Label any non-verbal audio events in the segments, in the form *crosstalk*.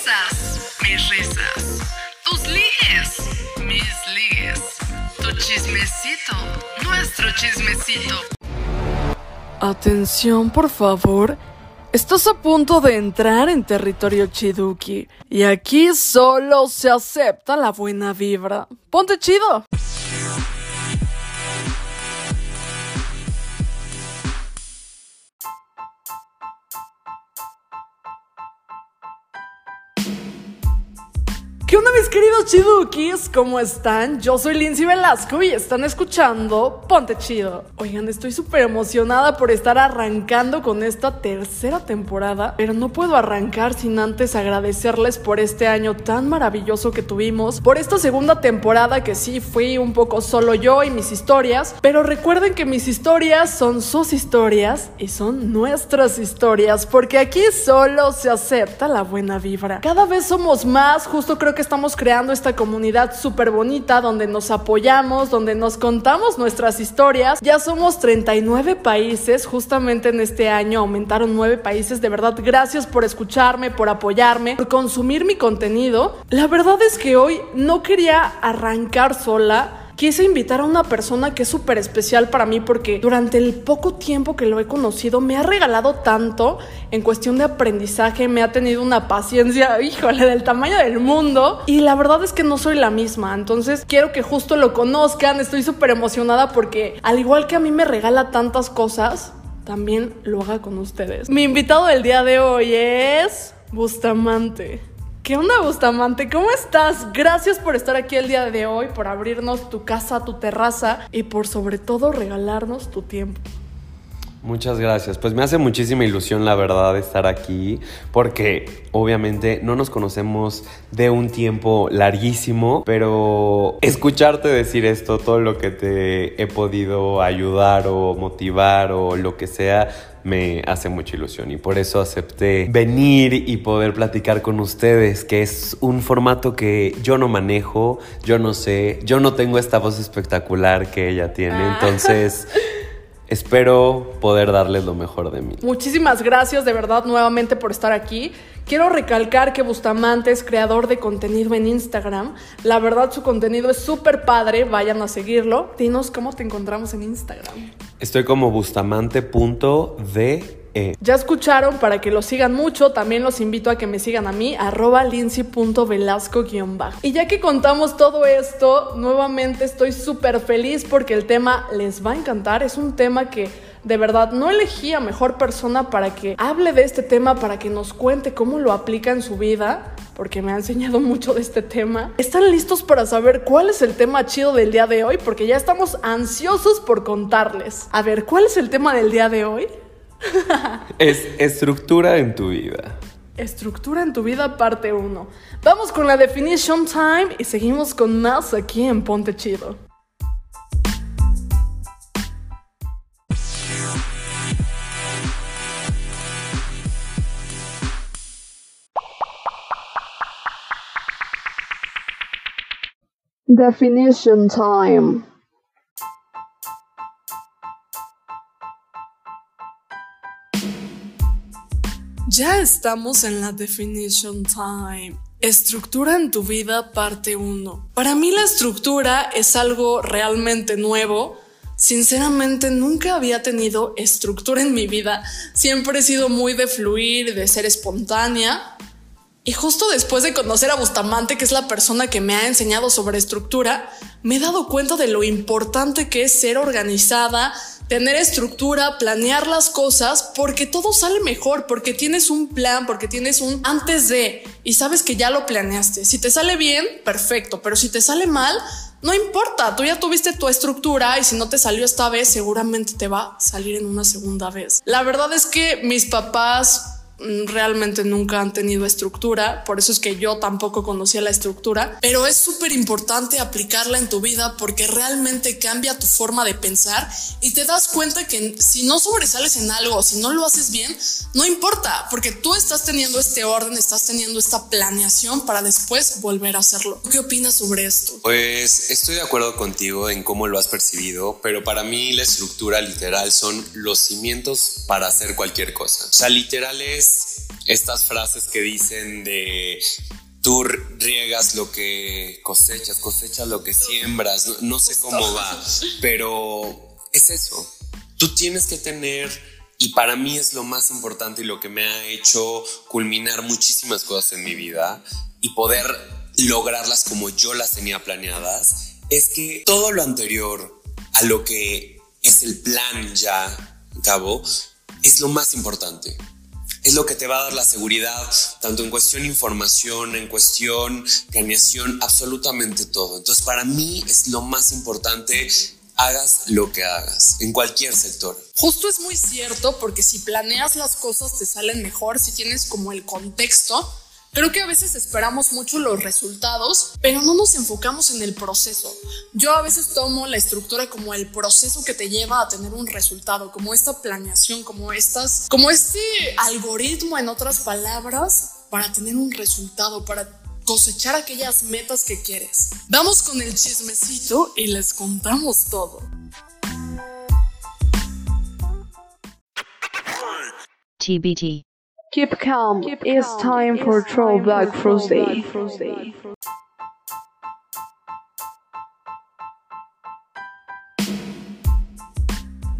risas, mis risas. Tus ligues, mis ligues. Tu chismecito, nuestro chismecito. Atención, por favor. Estás a punto de entrar en territorio Chiduki. Y aquí solo se acepta la buena vibra. Ponte chido. ¿Qué onda mis queridos chidukis? ¿Cómo están? Yo soy Lindsay Velasco y están escuchando Ponte Chido. Oigan, estoy súper emocionada por estar arrancando con esta tercera temporada, pero no puedo arrancar sin antes agradecerles por este año tan maravilloso que tuvimos, por esta segunda temporada que sí fui un poco solo yo y mis historias, pero recuerden que mis historias son sus historias y son nuestras historias, porque aquí solo se acepta la buena vibra. Cada vez somos más, justo creo que estamos creando esta comunidad súper bonita donde nos apoyamos, donde nos contamos nuestras historias. Ya somos 39 países, justamente en este año aumentaron 9 países. De verdad, gracias por escucharme, por apoyarme, por consumir mi contenido. La verdad es que hoy no quería arrancar sola quise invitar a una persona que es súper especial para mí porque durante el poco tiempo que lo he conocido me ha regalado tanto en cuestión de aprendizaje, me ha tenido una paciencia, *laughs* híjole, del tamaño del mundo y la verdad es que no soy la misma, entonces quiero que justo lo conozcan, estoy súper emocionada porque al igual que a mí me regala tantas cosas, también lo haga con ustedes. Mi invitado del día de hoy es Bustamante. ¿Qué onda, Bustamante? ¿Cómo estás? Gracias por estar aquí el día de hoy, por abrirnos tu casa, tu terraza y por sobre todo regalarnos tu tiempo. Muchas gracias. Pues me hace muchísima ilusión la verdad estar aquí porque obviamente no nos conocemos de un tiempo larguísimo, pero escucharte decir esto, todo lo que te he podido ayudar o motivar o lo que sea, me hace mucha ilusión y por eso acepté venir y poder platicar con ustedes, que es un formato que yo no manejo, yo no sé, yo no tengo esta voz espectacular que ella tiene, ah. entonces... *laughs* Espero poder darles lo mejor de mí. Muchísimas gracias de verdad nuevamente por estar aquí. Quiero recalcar que Bustamante es creador de contenido en Instagram. La verdad su contenido es súper padre, vayan a seguirlo. Dinos cómo te encontramos en Instagram. Estoy como bustamante.de eh. Ya escucharon, para que lo sigan mucho, también los invito a que me sigan a mí, arroba lindsay.velasco-bajo. Y ya que contamos todo esto, nuevamente estoy súper feliz porque el tema les va a encantar. Es un tema que de verdad no elegí a mejor persona para que hable de este tema, para que nos cuente cómo lo aplica en su vida porque me ha enseñado *laughs* mucho de este tema. ¿Están listos para saber cuál es el tema chido del día de hoy? Porque ya estamos ansiosos por contarles. A ver, ¿cuál es el tema del día de hoy? Es estructura en tu vida. Estructura en tu vida, parte 1. Vamos con la definition time y seguimos con más aquí en Ponte Chido. Definition time. Ya estamos en la definition time. Estructura en tu vida, parte 1. Para mí la estructura es algo realmente nuevo. Sinceramente nunca había tenido estructura en mi vida. Siempre he sido muy de fluir, de ser espontánea. Y justo después de conocer a Bustamante, que es la persona que me ha enseñado sobre estructura, me he dado cuenta de lo importante que es ser organizada, tener estructura, planear las cosas, porque todo sale mejor, porque tienes un plan, porque tienes un antes de y sabes que ya lo planeaste. Si te sale bien, perfecto, pero si te sale mal, no importa, tú ya tuviste tu estructura y si no te salió esta vez, seguramente te va a salir en una segunda vez. La verdad es que mis papás realmente nunca han tenido estructura, por eso es que yo tampoco conocía la estructura, pero es súper importante aplicarla en tu vida porque realmente cambia tu forma de pensar y te das cuenta que si no sobresales en algo, si no lo haces bien, no importa, porque tú estás teniendo este orden, estás teniendo esta planeación para después volver a hacerlo. ¿Qué opinas sobre esto? Pues estoy de acuerdo contigo en cómo lo has percibido, pero para mí la estructura literal son los cimientos para hacer cualquier cosa. O sea, literal es estas frases que dicen de tú riegas lo que cosechas, cosechas lo que siembras, no, sé cómo va, pero es eso. Tú tienes que tener, y para mí es lo más importante y lo que me ha hecho culminar muchísimas cosas en mi vida y poder lograrlas como yo las tenía planeadas, es que todo lo anterior a lo que es el plan ya, cabo, es lo más importante es lo que te va a dar la seguridad, tanto en cuestión información, en cuestión planeación, absolutamente todo. Entonces, para mí es lo más importante hagas lo que hagas, en cualquier sector. Justo es muy cierto porque si planeas las cosas te salen mejor, si tienes como el contexto, Creo que a veces esperamos mucho los resultados, pero no nos enfocamos en el proceso. Yo a veces tomo la estructura como el proceso que te lleva a tener un resultado, como esta planeación, como estas, como este algoritmo en otras palabras para tener un resultado, para cosechar aquellas metas que quieres. Vamos con el chismecito y les contamos todo. TBT Keep calm. Keep it's calm. time it's for Throwback Thursday.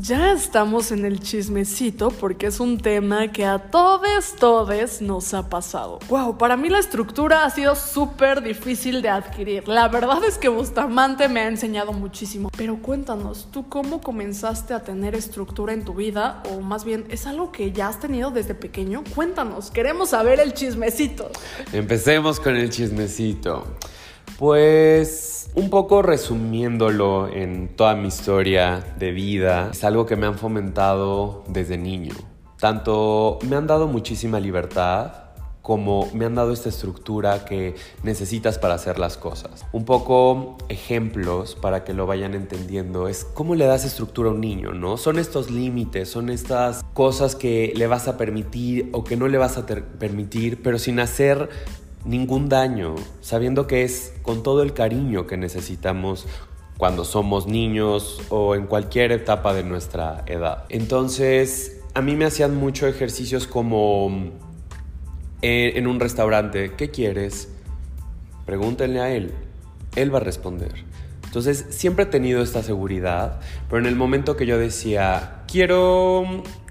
Ya estamos en el chismecito porque es un tema que a todos, todes nos ha pasado. Wow, para mí la estructura ha sido súper difícil de adquirir. La verdad es que Bustamante me ha enseñado muchísimo. Pero cuéntanos, ¿tú cómo comenzaste a tener estructura en tu vida? O más bien, ¿es algo que ya has tenido desde pequeño? Cuéntanos, queremos saber el chismecito. Empecemos con el chismecito. Pues un poco resumiéndolo en toda mi historia de vida, es algo que me han fomentado desde niño. Tanto me han dado muchísima libertad como me han dado esta estructura que necesitas para hacer las cosas. Un poco ejemplos para que lo vayan entendiendo es cómo le das estructura a un niño, ¿no? Son estos límites, son estas cosas que le vas a permitir o que no le vas a permitir, pero sin hacer ningún daño, sabiendo que es con todo el cariño que necesitamos cuando somos niños o en cualquier etapa de nuestra edad. Entonces, a mí me hacían mucho ejercicios como eh, en un restaurante, ¿qué quieres? Pregúntenle a él, él va a responder. Entonces, siempre he tenido esta seguridad, pero en el momento que yo decía, quiero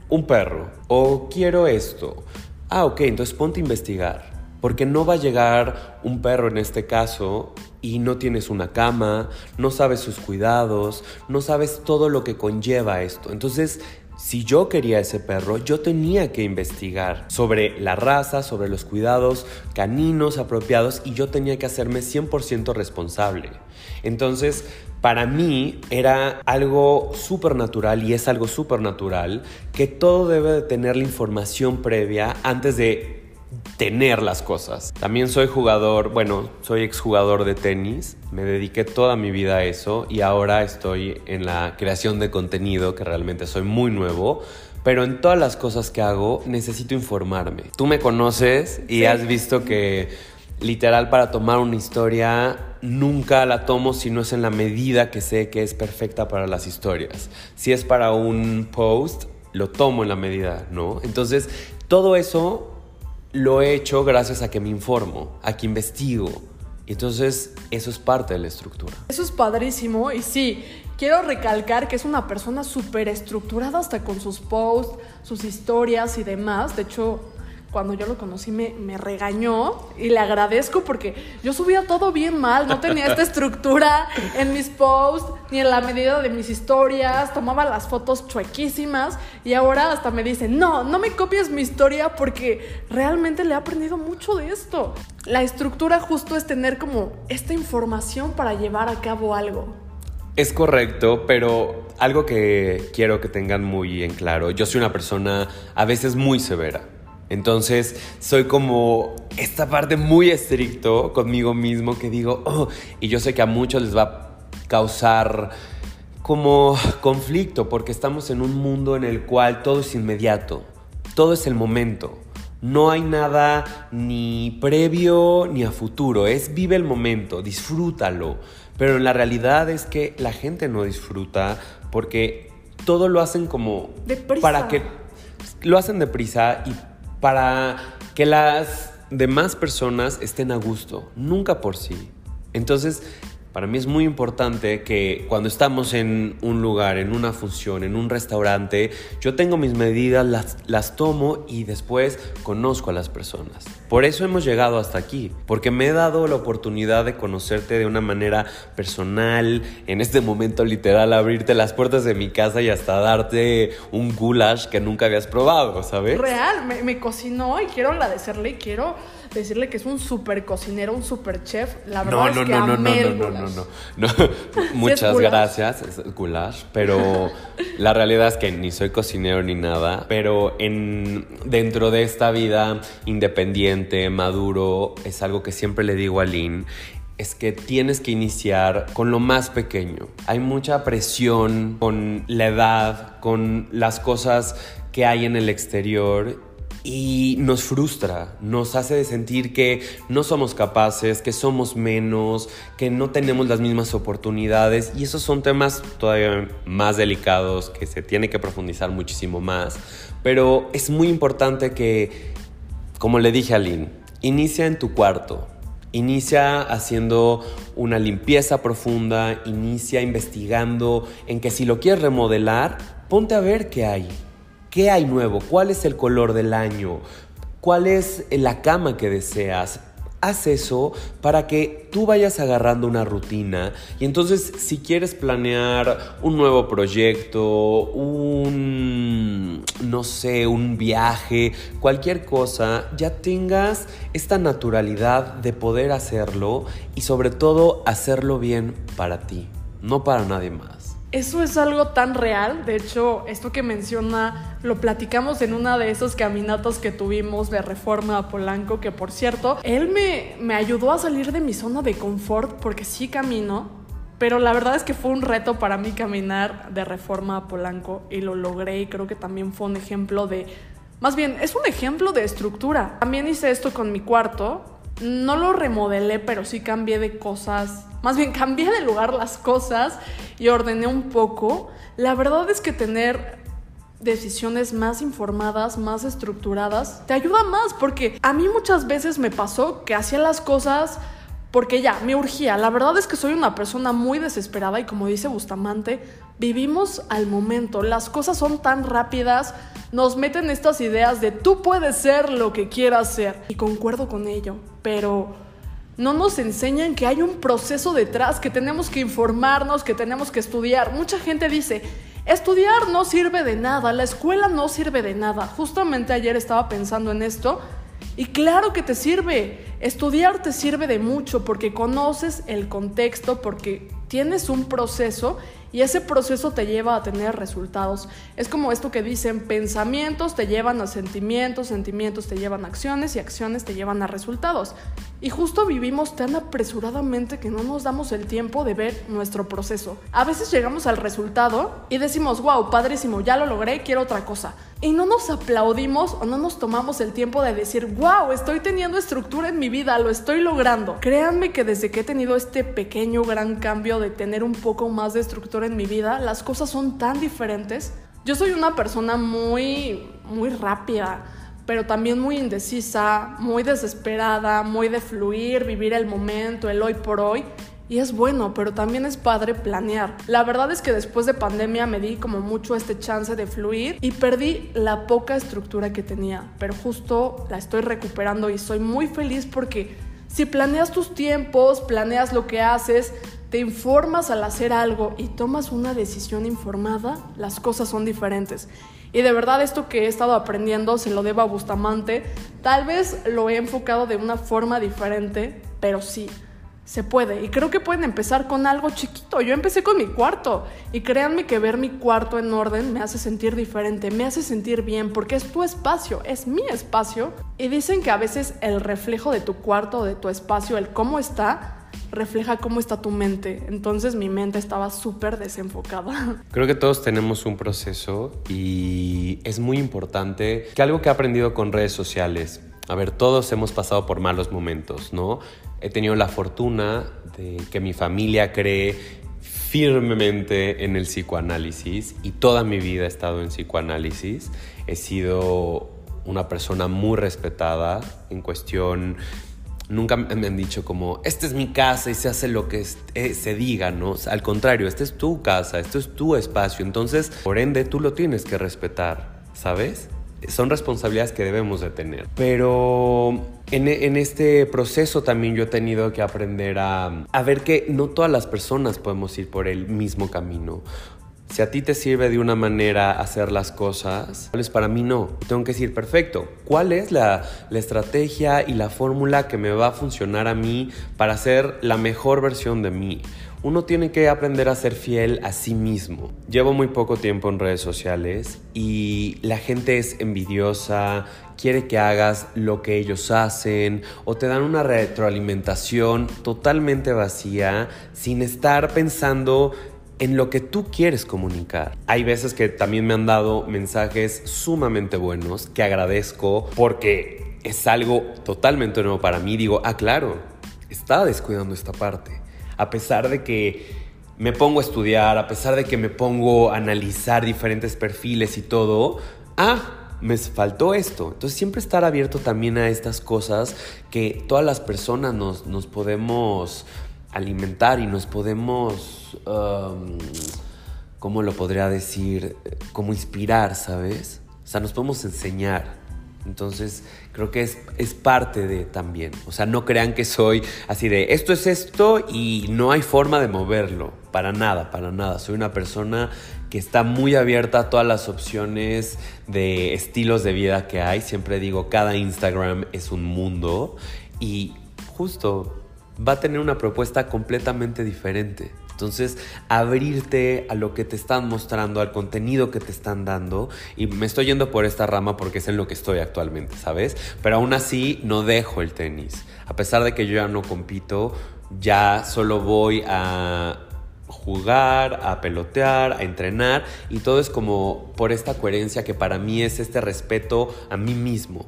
un perro o quiero esto, ah, ok, entonces ponte a investigar porque no va a llegar un perro en este caso y no tienes una cama, no sabes sus cuidados, no sabes todo lo que conlleva esto. Entonces, si yo quería ese perro, yo tenía que investigar sobre la raza, sobre los cuidados caninos apropiados y yo tenía que hacerme 100% responsable. Entonces, para mí era algo súper natural y es algo súper natural que todo debe de tener la información previa antes de tener las cosas. También soy jugador, bueno, soy exjugador de tenis, me dediqué toda mi vida a eso y ahora estoy en la creación de contenido, que realmente soy muy nuevo. Pero en todas las cosas que hago necesito informarme. Tú me conoces y has visto que literal para tomar una historia nunca la tomo si no es en la medida que sé que es perfecta para las historias. Si es para un post, lo tomo en la medida, ¿no? Entonces, todo eso lo he hecho gracias a que me informo, a que investigo. Entonces, eso es parte de la estructura. Eso es padrísimo y sí, quiero recalcar que es una persona súper estructurada hasta con sus posts, sus historias y demás. De hecho, cuando yo lo conocí me, me, regañó y le agradezco porque yo subía todo bien mal, no tenía esta *laughs* estructura en mis posts ni en la medida de mis historias, tomaba las fotos chuequísimas y ahora hasta me dice, no, no me copies mi historia porque realmente le he aprendido mucho de esto. La estructura justo es tener como esta información para llevar a cabo algo. Es correcto, pero algo que quiero que tengan muy en claro, yo soy una persona a veces muy severa entonces soy como esta parte muy estricto conmigo mismo que digo, oh, y yo sé que a muchos les va a causar como conflicto porque estamos en un mundo en el cual todo es inmediato, todo es el momento. No hay nada ni previo ni a futuro, es vive el momento, disfrútalo. Pero la realidad es que la gente no disfruta porque todo lo hacen como deprisa. para que lo hacen deprisa y para que las demás personas estén a gusto, nunca por sí. Entonces, para mí es muy importante que cuando estamos en un lugar, en una función, en un restaurante, yo tengo mis medidas, las, las, tomo y después conozco a las personas. Por eso hemos llegado hasta aquí, porque me he dado la oportunidad de conocerte de una manera personal, en este momento literal, abrirte las puertas de mi casa y hasta darte un goulash que nunca habías probado, ¿sabes? Real, me, me cocinó y quiero agradecerle y quiero decirle que es un super cocinero, un super chef. La verdad no, es no, que no, no, amé no, no, no, no, no, no. Muchas gracias, es goulash, pero *laughs* la realidad es que ni soy cocinero ni nada, pero en dentro de esta vida independiente, maduro, es algo que siempre le digo a Lynn es que tienes que iniciar con lo más pequeño. Hay mucha presión con la edad, con las cosas que hay en el exterior y nos frustra, nos hace sentir que no somos capaces, que somos menos, que no tenemos las mismas oportunidades y esos son temas todavía más delicados que se tiene que profundizar muchísimo más. Pero es muy importante que, como le dije a Lynn, inicia en tu cuarto, Inicia haciendo una limpieza profunda, inicia investigando en que si lo quieres remodelar, ponte a ver qué hay. ¿Qué hay nuevo? ¿Cuál es el color del año? ¿Cuál es la cama que deseas? Haz eso para que tú vayas agarrando una rutina y entonces si quieres planear un nuevo proyecto, un, no sé, un viaje, cualquier cosa, ya tengas esta naturalidad de poder hacerlo y sobre todo hacerlo bien para ti, no para nadie más. Eso es algo tan real. De hecho, esto que menciona lo platicamos en una de esas caminatas que tuvimos de reforma a Polanco, que por cierto, él me, me ayudó a salir de mi zona de confort porque sí camino, pero la verdad es que fue un reto para mí caminar de reforma a Polanco y lo logré y creo que también fue un ejemplo de... Más bien, es un ejemplo de estructura. También hice esto con mi cuarto. No lo remodelé, pero sí cambié de cosas. Más bien, cambié de lugar las cosas y ordené un poco. La verdad es que tener decisiones más informadas, más estructuradas, te ayuda más porque a mí muchas veces me pasó que hacía las cosas porque ya, me urgía. La verdad es que soy una persona muy desesperada y como dice Bustamante, vivimos al momento. Las cosas son tan rápidas, nos meten estas ideas de tú puedes ser lo que quieras ser. Y concuerdo con ello, pero no nos enseñan que hay un proceso detrás, que tenemos que informarnos, que tenemos que estudiar. Mucha gente dice, estudiar no sirve de nada, la escuela no sirve de nada. Justamente ayer estaba pensando en esto y claro que te sirve. Estudiar te sirve de mucho porque conoces el contexto, porque tienes un proceso y ese proceso te lleva a tener resultados. Es como esto que dicen, pensamientos te llevan a sentimientos, sentimientos te llevan a acciones y acciones te llevan a resultados. Y justo vivimos tan apresuradamente que no nos damos el tiempo de ver nuestro proceso. A veces llegamos al resultado y decimos, wow, padrísimo, ya lo logré, quiero otra cosa. Y no nos aplaudimos o no nos tomamos el tiempo de decir, wow, estoy teniendo estructura en mi vida, lo estoy logrando. Créanme que desde que he tenido este pequeño gran cambio de tener un poco más de estructura en mi vida, las cosas son tan diferentes. Yo soy una persona muy, muy rápida pero también muy indecisa, muy desesperada, muy de fluir, vivir el momento, el hoy por hoy. Y es bueno, pero también es padre planear. La verdad es que después de pandemia me di como mucho este chance de fluir y perdí la poca estructura que tenía, pero justo la estoy recuperando y soy muy feliz porque si planeas tus tiempos, planeas lo que haces, te informas al hacer algo y tomas una decisión informada, las cosas son diferentes. Y de verdad esto que he estado aprendiendo se lo debo a Bustamante. Tal vez lo he enfocado de una forma diferente, pero sí, se puede. Y creo que pueden empezar con algo chiquito. Yo empecé con mi cuarto. Y créanme que ver mi cuarto en orden me hace sentir diferente, me hace sentir bien, porque es tu espacio, es mi espacio. Y dicen que a veces el reflejo de tu cuarto de tu espacio, el cómo está, refleja cómo está tu mente. Entonces mi mente estaba súper desenfocada. *laughs* Creo que todos tenemos un proceso y es muy importante que algo que he aprendido con redes sociales, a ver, todos hemos pasado por malos momentos, ¿no? He tenido la fortuna de que mi familia cree firmemente en el psicoanálisis y toda mi vida he estado en psicoanálisis. He sido una persona muy respetada en cuestión nunca me han dicho como, esta es mi casa y se hace lo que eh, se diga, ¿no? al contrario, esta es tu casa, esto es tu espacio, entonces, por ende, tú lo tienes que respetar, ¿sabes? Son responsabilidades que debemos de tener. Pero en, en, este proceso también yo he tenido que aprender a, a ver que no todas las personas podemos ir por el mismo camino. Si a ti te sirve de una manera hacer las cosas, para mí no. Tengo que decir, perfecto, ¿cuál es la, la estrategia y la fórmula que me va a funcionar a mí para ser la mejor versión de mí? Uno tiene que aprender a ser fiel a sí mismo. Llevo muy poco tiempo en redes sociales y la gente es envidiosa, quiere que hagas lo que ellos hacen o te dan una retroalimentación totalmente vacía sin estar pensando en lo que tú quieres comunicar. Hay veces que también me han dado mensajes sumamente buenos que agradezco porque es algo totalmente nuevo para mí. Digo, ah, claro, estaba descuidando esta parte. A pesar de que me pongo a estudiar, a pesar de que me pongo a analizar diferentes perfiles y todo, ah, me faltó esto. Entonces siempre estar abierto también a estas cosas que todas las personas nos, nos podemos alimentar y nos podemos, um, ¿cómo lo podría decir? Como inspirar, ¿sabes? O sea, nos podemos enseñar. Entonces, creo que es, es, parte de también. O sea, no crean que soy así de esto es esto y no hay forma de moverlo. Para nada, para nada. Soy una persona que está muy abierta a todas las opciones de estilos de vida que hay. Siempre digo, cada Instagram es un mundo y justo va a tener una propuesta completamente diferente. Entonces, abrirte a lo que te están mostrando, al contenido que te están dando. Y me estoy yendo por esta rama porque es en lo que estoy actualmente, ¿sabes? Pero aún así no dejo el tenis. A pesar de que yo ya no compito, ya solo voy a jugar, a pelotear, a entrenar. Y todo es como por esta coherencia que para mí es este respeto a mí mismo.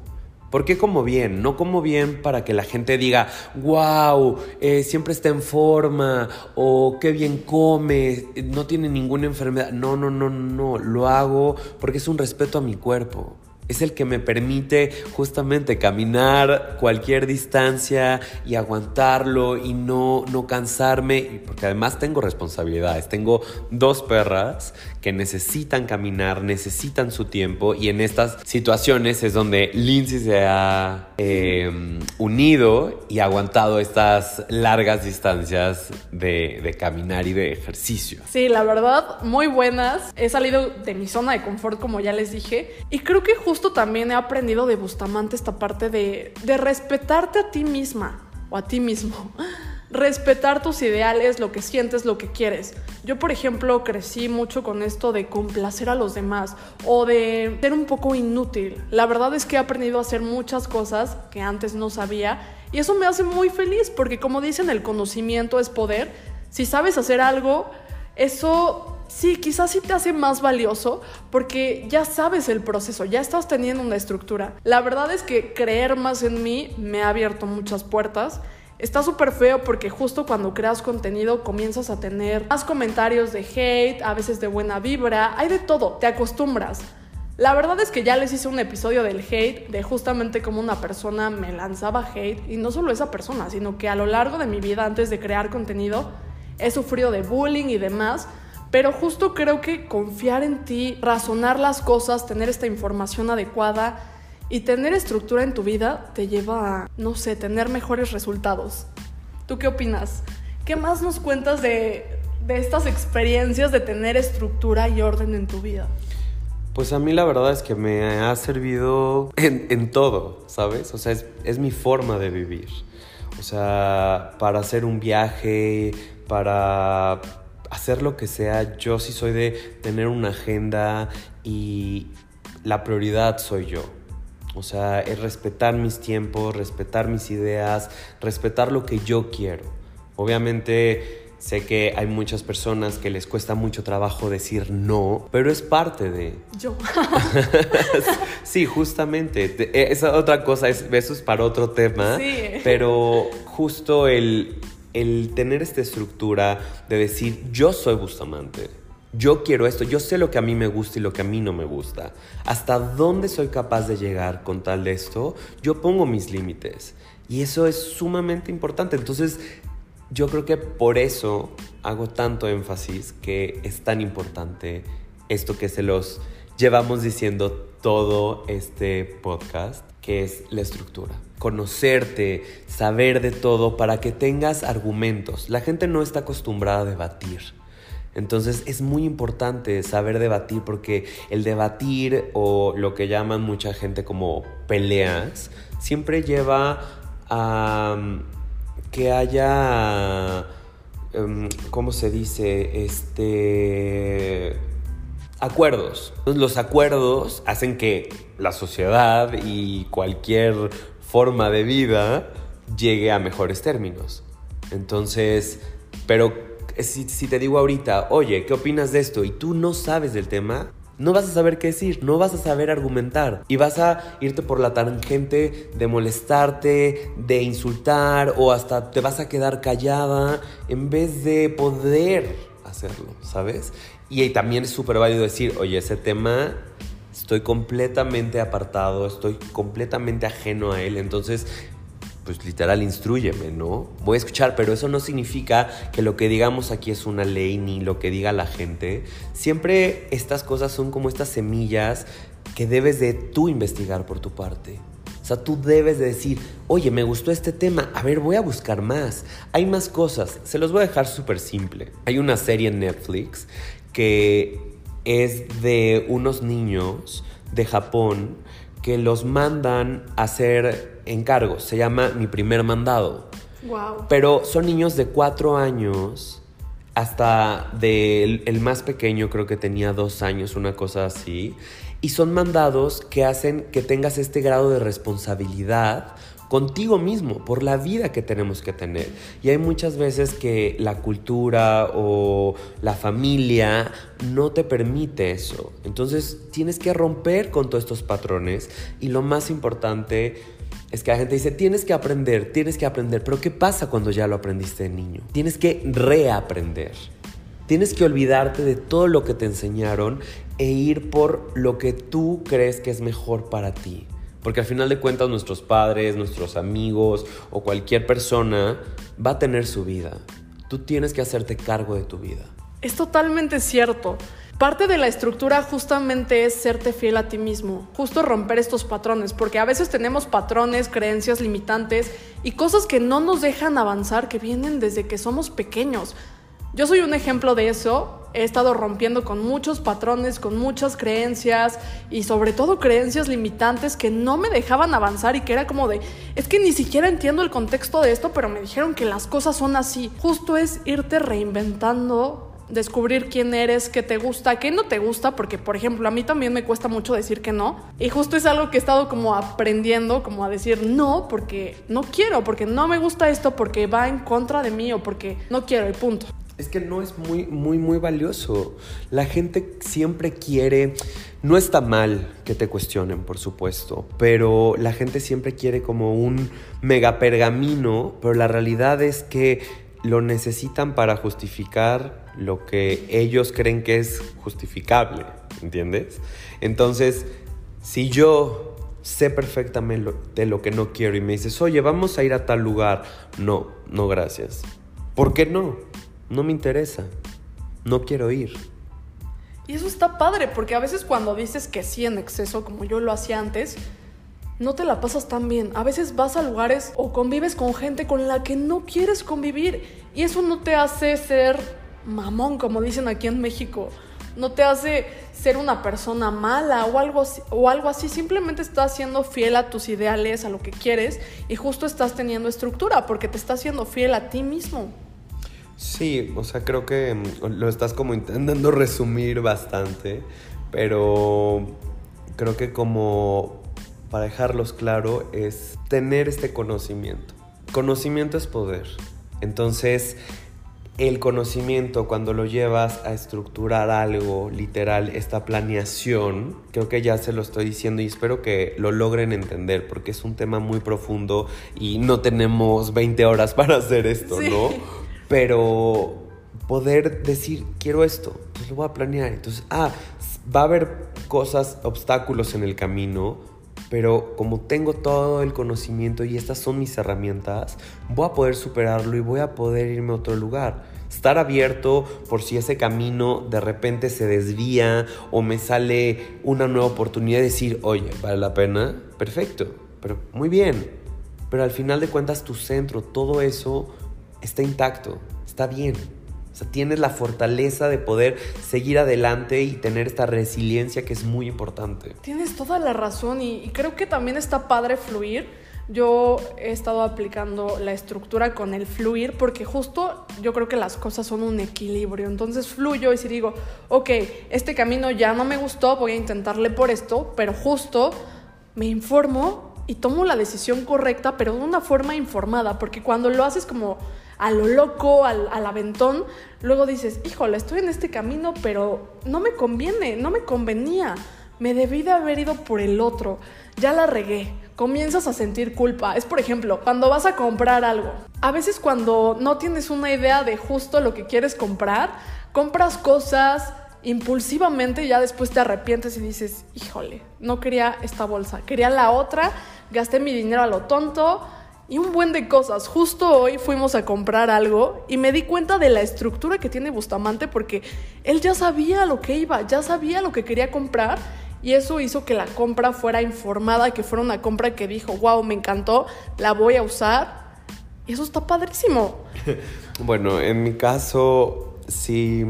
¿Por qué como bien? No como bien para que la gente diga, wow, eh, siempre está en forma, o qué bien come, no tiene ninguna enfermedad. No, no, no, no, lo hago porque es un respeto a mi cuerpo es el que me permite justamente caminar cualquier distancia y aguantarlo y no, no cansarme, porque además tengo responsabilidades, tengo dos perras que necesitan caminar, necesitan su tiempo y en estas situaciones es donde Lindsay se ha em, unido y aguantado estas largas distancias de, de caminar y de ejercicio. Sí, la verdad, muy buenas. He salido de mi zona de confort, como ya les dije, y creo que también he aprendido de Bustamante esta parte de, de respetarte a ti misma o a ti mismo. *laughs* Respetar tus ideales, lo que sientes, lo que quieres. Yo, por ejemplo, crecí mucho con esto de complacer a los demás o de ser un poco inútil. La verdad es que he aprendido a hacer muchas cosas que antes no sabía y eso me hace muy feliz porque como dicen, el conocimiento es poder. Si sabes hacer algo, eso sí, quizás sí te hace más valioso porque ya sabes el proceso, ya estás teniendo una estructura. La verdad es que creer más en mí me ha abierto muchas puertas. Está súper feo porque justo cuando creas contenido comienzas a tener más comentarios de hate, a veces de buena vibra, hay de todo, te acostumbras. La verdad es que ya les hice un episodio del hate, de justamente cómo una persona me lanzaba hate, y no solo esa persona, sino que a lo largo de mi vida antes de crear contenido he sufrido de bullying y demás, pero justo creo que confiar en ti, razonar las cosas, tener esta información adecuada y tener estructura en tu vida te lleva a, no sé, tener mejores resultados. ¿Tú qué opinas? ¿Qué más nos cuentas de, estas experiencias de tener estructura y orden en tu vida? Pues a mí la verdad es que me ha servido en, todo, ¿sabes? O sea, es, es, mi forma de vivir. O sea, para hacer un viaje, para hacer lo que sea, yo sí soy de tener una agenda y la prioridad soy yo. O sea, es respetar mis tiempos, respetar mis ideas, respetar lo que yo quiero. Obviamente sé que hay muchas personas que les cuesta mucho trabajo decir no, pero es parte de... Yo. *laughs* *laughs* sí, justamente. Esa otra cosa, es, eso es para otro tema. Sí. Pero justo el el tener esta estructura de decir yo soy Bustamante, Yo quiero esto, yo sé lo que a mí me gusta y lo que a mí no me gusta. Hasta dónde soy capaz de llegar con tal de esto, yo pongo mis límites. Y eso es sumamente importante. Entonces, yo creo que por eso hago tanto énfasis que es tan importante esto que se los llevamos diciendo todo este podcast, que es la estructura. Conocerte, saber de todo para que tengas argumentos. La gente no está acostumbrada a debatir. Entonces es muy importante saber debatir porque el debatir o lo que llaman mucha gente como peleas siempre lleva a mm, que haya, em, ¿cómo se dice? Este acuerdos. Los acuerdos hacen que la sociedad y cualquier forma de vida llegue a mejores términos. Entonces, pero si, te digo ahorita, oye, ¿qué opinas de esto? Y tú no sabes del tema, no vas a saber qué decir, no vas a saber argumentar y vas a irte por la tangente de molestarte, de insultar o hasta te vas a quedar callada en vez de poder hacerlo, ¿sabes? Y también es súper válido decir, oye, ese tema estoy completamente apartado, estoy completamente ajeno a él, entonces pues literal, instruyeme, ¿no? Voy a escuchar, pero eso no significa que lo que digamos aquí es una ley ni lo que diga la gente. Siempre estas cosas son como estas semillas que debes de tú investigar por tu parte. O sea, tú debes de decir, oye, me gustó este tema, a ver, voy a buscar más. Hay más cosas. Se los voy a dejar súper simple. Hay una serie en Netflix que es de unos niños de Japón que los mandan a hacer encargos. Se llama Mi primer mandado. Wow. Pero son niños de cuatro años hasta del el más pequeño, creo que tenía dos años, una cosa así. Y son mandados que hacen que tengas este grado de responsabilidad contigo mismo, por la vida que tenemos que tener. Y hay muchas veces que la cultura o la familia no te permite eso. Entonces tienes que romper con todos estos patrones y lo más importante es que la gente dice, tienes que aprender, tienes que aprender, pero ¿qué pasa cuando ya lo aprendiste de niño? Tienes que reaprender. Tienes que olvidarte de todo lo que te enseñaron e ir por lo que tú crees que es mejor para ti. Porque al final de cuentas nuestros padres, nuestros amigos o cualquier persona va a tener su vida. Tú tienes que hacerte cargo de tu vida. Es totalmente cierto. Parte de la estructura justamente es serte fiel a ti mismo, justo romper estos patrones, porque a veces tenemos patrones, creencias limitantes y cosas que no nos dejan avanzar que vienen desde que somos pequeños. Yo soy un ejemplo de eso. He estado rompiendo con muchos patrones, con muchas creencias y sobre todo creencias limitantes que no me dejaban avanzar y que era como de, es que ni siquiera entiendo el contexto de esto, pero me dijeron que las cosas son así. Justo es irte reinventando descubrir quién eres, qué te gusta, qué no te gusta, porque por ejemplo a mí también me cuesta mucho decir que no. Y justo es algo que he estado como aprendiendo, como a decir no, porque no quiero, porque no me gusta esto, porque va en contra de mí o porque no quiero y punto. Es que no es muy, muy, muy valioso. La gente siempre quiere, no está mal que te cuestionen, por supuesto, pero la gente siempre quiere como un mega pergamino, pero la realidad es que lo necesitan para justificar lo que ellos creen que es justificable, ¿entiendes? Entonces, si yo sé perfectamente de lo que no quiero y me dices, oye, vamos a ir a tal lugar, no, no, gracias. ¿Por qué no? No me interesa, no quiero ir. Y eso está padre, porque a veces cuando dices que sí en exceso, como yo lo hacía antes, no te la pasas tan bien. A veces vas a lugares o convives con gente con la que no quieres convivir. Y eso no te hace ser mamón, como dicen aquí en México. No te hace ser una persona mala o algo, así, o algo así. Simplemente estás siendo fiel a tus ideales, a lo que quieres. Y justo estás teniendo estructura porque te estás siendo fiel a ti mismo. Sí, o sea, creo que mm, lo estás como intentando *laughs* resumir bastante, pero creo que como para dejarlos claro es tener este conocimiento. Conocimiento es poder. Entonces, el conocimiento cuando lo llevas a estructurar algo, literal, esta planeación, creo que ya se lo estoy diciendo y espero que lo logren entender porque es un tema muy profundo y no tenemos 20 horas *laughs* para hacer esto, ¿no? Pero poder decir, quiero esto, pues lo voy a planear. Entonces, ah, va a haber cosas, obstáculos en el camino, pero como tengo todo el conocimiento y estas son mis herramientas, voy a poder superarlo y voy a poder irme a otro lugar. Estar abierto por si ese camino de repente se desvía o me sale una nueva oportunidad de decir, oye, vale la pena, perfecto, pero muy bien. Pero al final de cuentas tu centro, todo eso está intacto, está bien. O sea, tienes la fortaleza de poder seguir adelante y tener esta resiliencia que es muy importante. Tienes toda la razón y, creo que también está padre fluir. Yo he estado aplicando la estructura con el fluir porque justo yo creo que las cosas son un equilibrio. Entonces fluyo y si digo, ok, este camino ya no me gustó, voy a intentarle por esto, pero justo me informo y tomo la decisión correcta, pero de una forma informada, porque cuando lo haces como a lo loco, al, aventón, luego dices, híjole, estoy en este camino, pero no me conviene, no me convenía, me debí de haber ido por el otro, ya la regué, comienzas a sentir culpa. Es por ejemplo, cuando vas a comprar algo. A veces cuando no tienes una idea de justo lo que quieres comprar, compras cosas impulsivamente y ya después te arrepientes y dices, híjole, no quería esta bolsa, quería la otra, gasté mi dinero a lo tonto y un buen de cosas. Justo hoy fuimos a comprar algo y me di cuenta de la estructura que tiene Bustamante porque él ya sabía lo que iba, ya sabía lo que quería comprar y eso hizo que la compra fuera informada, que fuera una compra que dijo, wow, me encantó, la voy a usar. Y eso está padrísimo. *laughs* bueno, en mi caso, sí,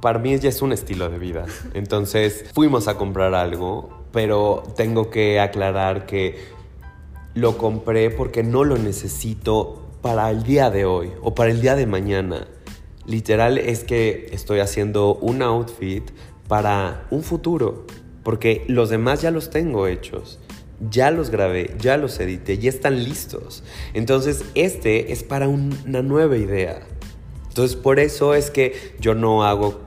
para mí ya es un estilo de vida. *laughs* Entonces, fuimos a comprar algo, pero tengo que aclarar que lo compré porque no lo necesito para el día de hoy o para el día de mañana. Literal es que estoy haciendo un outfit para un futuro, porque los demás ya los tengo hechos. Ya los grabé, ya los edité, ya están listos. Entonces, este es para una nueva idea. Entonces, por eso es que yo no hago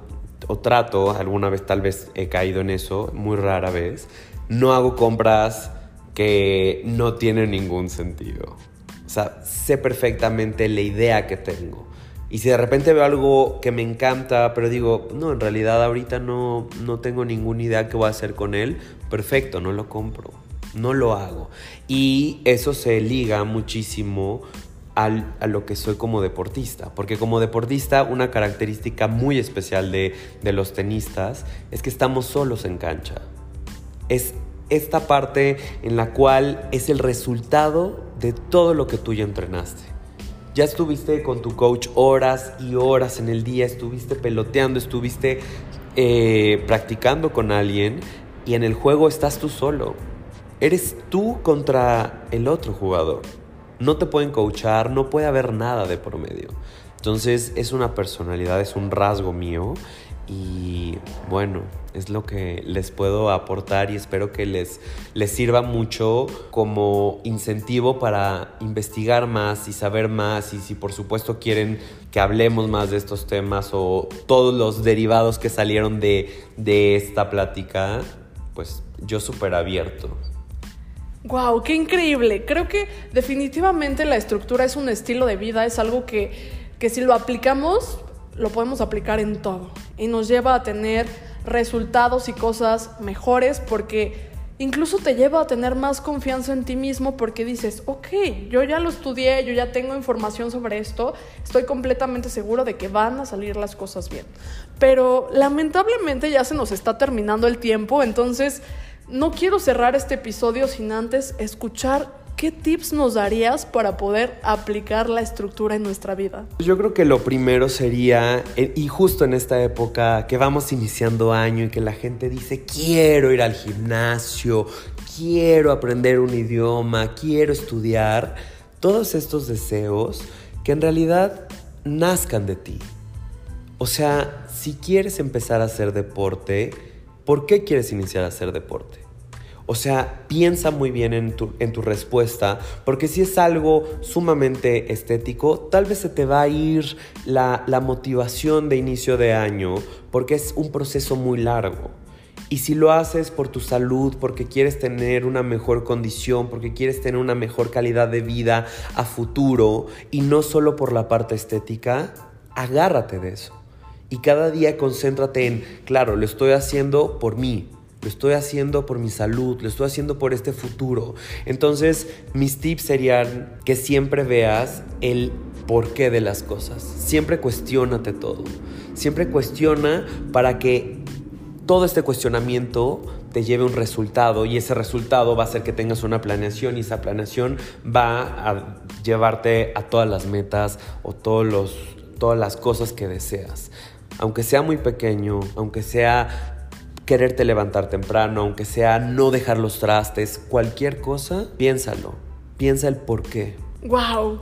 o trato, alguna vez tal vez he caído en eso, muy rara vez, no hago compras que no tiene ningún sentido. O sea, sé perfectamente la idea que tengo. Y si de repente veo algo que me encanta, pero digo, no, en realidad ahorita no, no tengo ninguna idea qué voy a hacer con él, perfecto, no lo compro, no lo hago. Y eso se liga muchísimo a lo que soy como deportista, porque como deportista una característica muy especial de, de los tenistas es que estamos solos en cancha. Es esta parte en la cual es el resultado de todo lo que tú ya entrenaste. Ya estuviste con tu coach horas y horas en el día, estuviste peloteando, estuviste eh, practicando con alguien y en el juego estás tú solo. Eres tú contra el otro jugador. No te pueden coachar, no puede haber nada de por medio. Entonces es una personalidad, es un rasgo mío y bueno, es lo que les puedo aportar y espero que les, les sirva mucho como incentivo para investigar más y saber más y si por supuesto quieren que hablemos más de estos temas o todos los derivados que salieron de, de esta plática, pues yo súper abierto. ¡Wow! ¡Qué increíble! Creo que definitivamente la estructura es un estilo de vida, es algo que, que si lo aplicamos lo podemos aplicar en todo y nos lleva a tener resultados y cosas mejores porque incluso te lleva a tener más confianza en ti mismo porque dices, ok, yo ya lo estudié, yo ya tengo información sobre esto, estoy completamente seguro de que van a salir las cosas bien. Pero lamentablemente ya se nos está terminando el tiempo, entonces no quiero cerrar este episodio sin antes escuchar ¿qué tips nos darías para poder aplicar la estructura en nuestra vida? Yo creo que lo primero sería, eh, y justo en esta época que vamos iniciando año y que la gente dice, quiero ir al gimnasio, quiero aprender un idioma, quiero estudiar, todos estos deseos que en realidad nazcan de ti. O sea, si quieres empezar a hacer deporte, ¿por qué quieres iniciar a hacer deporte? O sea, piensa muy bien en tu, en tu, respuesta, porque si es algo sumamente estético, tal vez se te va a ir la, la motivación de inicio de año, porque es un proceso muy largo. Y si lo haces por tu salud, porque quieres tener una mejor condición, porque quieres tener una mejor calidad de vida a futuro, y no solo por la parte estética, agárrate de eso. Y cada día concéntrate en, claro, lo estoy haciendo por mí, lo estoy haciendo por mi salud, lo estoy haciendo por este futuro. Entonces, mis tips serían que siempre veas el porqué de las cosas. Siempre cuestionate todo. Siempre cuestiona para que todo este cuestionamiento te lleve un resultado y ese resultado va a hacer que tengas una planeación y esa planeación va a llevarte a todas las metas o todos los, todas las cosas que deseas. Aunque sea muy pequeño, aunque sea quererte levantar temprano, aunque sea no dejar los trastes, cualquier cosa, piénsalo. Piensa el por qué. ¡Wow!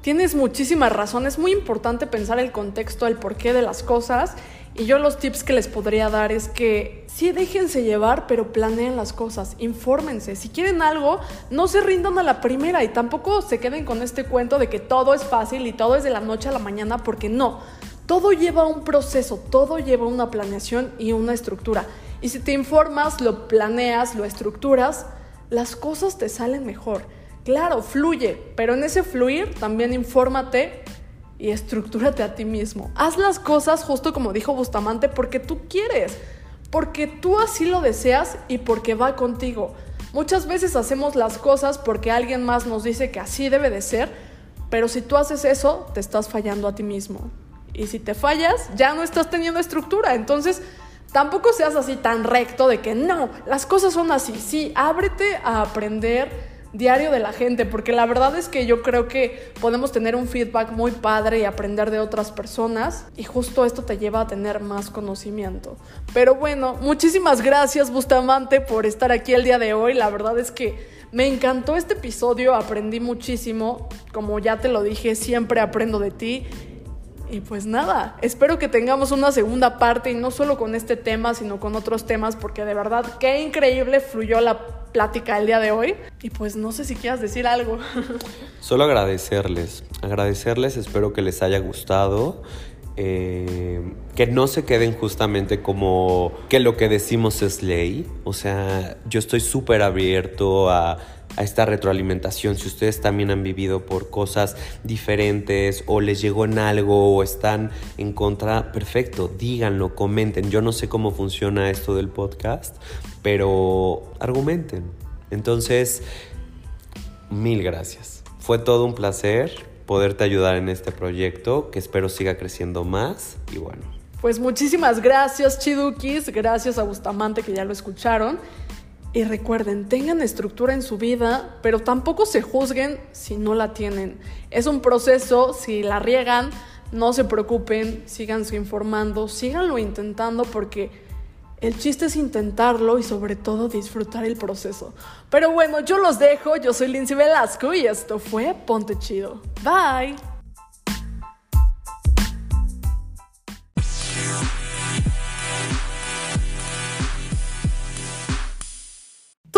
Tienes muchísimas razones. Es muy importante pensar el contexto, el porqué de las cosas. Y yo los tips que les podría dar es que sí déjense llevar, pero planeen las cosas, infórmense. Si quieren algo, no se rindan a la primera y tampoco se queden con este cuento de que todo es fácil y todo es de la noche a la mañana, porque no. Todo lleva un proceso, todo lleva una planeación y una estructura. Y si te informas, lo planeas, lo estructuras, las cosas te salen mejor. Claro, fluye, pero en ese fluir también infórmate y estructúrate a ti mismo. Haz las cosas justo como dijo Bustamante porque tú quieres, porque tú así lo deseas y porque va contigo. Muchas veces hacemos las cosas porque alguien más nos dice que así debe de ser, pero si tú haces eso, te estás fallando a ti mismo. Y si te fallas, ya no estás teniendo estructura. Entonces, tampoco seas así tan recto de que no, las cosas son así. Sí, ábrete a aprender diario de la gente, porque la verdad es que yo creo que podemos tener un feedback muy padre y aprender de otras personas y justo esto te lleva a tener más conocimiento. Pero bueno, muchísimas gracias Bustamante por estar aquí el día de hoy, la verdad es que me encantó este episodio, aprendí muchísimo, como ya te lo dije, siempre aprendo de ti y pues nada, espero que tengamos una segunda parte y no solo con este tema, sino con otros temas, porque de verdad qué increíble fluyó la plática el día de hoy. Y pues no sé si quieras decir algo. *laughs* Solo agradecerles, agradecerles, espero que les haya gustado. Eh, que no se queden justamente como que lo que decimos es ley. O sea, yo estoy súper abierto a a esta retroalimentación. Si ustedes también han vivido por cosas diferentes o les llegó en algo o están en contra, perfecto, díganlo, comenten. Yo no sé cómo funciona esto del podcast, pero argumenten. Entonces, mil gracias. Fue todo un placer poderte ayudar en este proyecto que espero siga creciendo más y bueno. Pues muchísimas gracias Chidukis, gracias a Bustamante que ya lo escucharon. Y recuerden, tengan estructura en su vida, pero tampoco se juzguen si no la tienen. Es un proceso, si la riegan, no se preocupen, síganse informando, síganlo intentando porque el chiste es intentarlo y sobre todo disfrutar el proceso. Pero bueno, yo los dejo, yo soy Lindsay Velasco y esto fue Ponte Chido. Bye.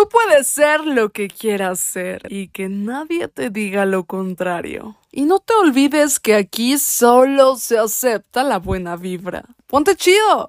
Tú puedes ser lo que quieras ser y que nadie te diga lo contrario. Y no te olvides que aquí solo se acepta la buena vibra. ¡Ponte chido!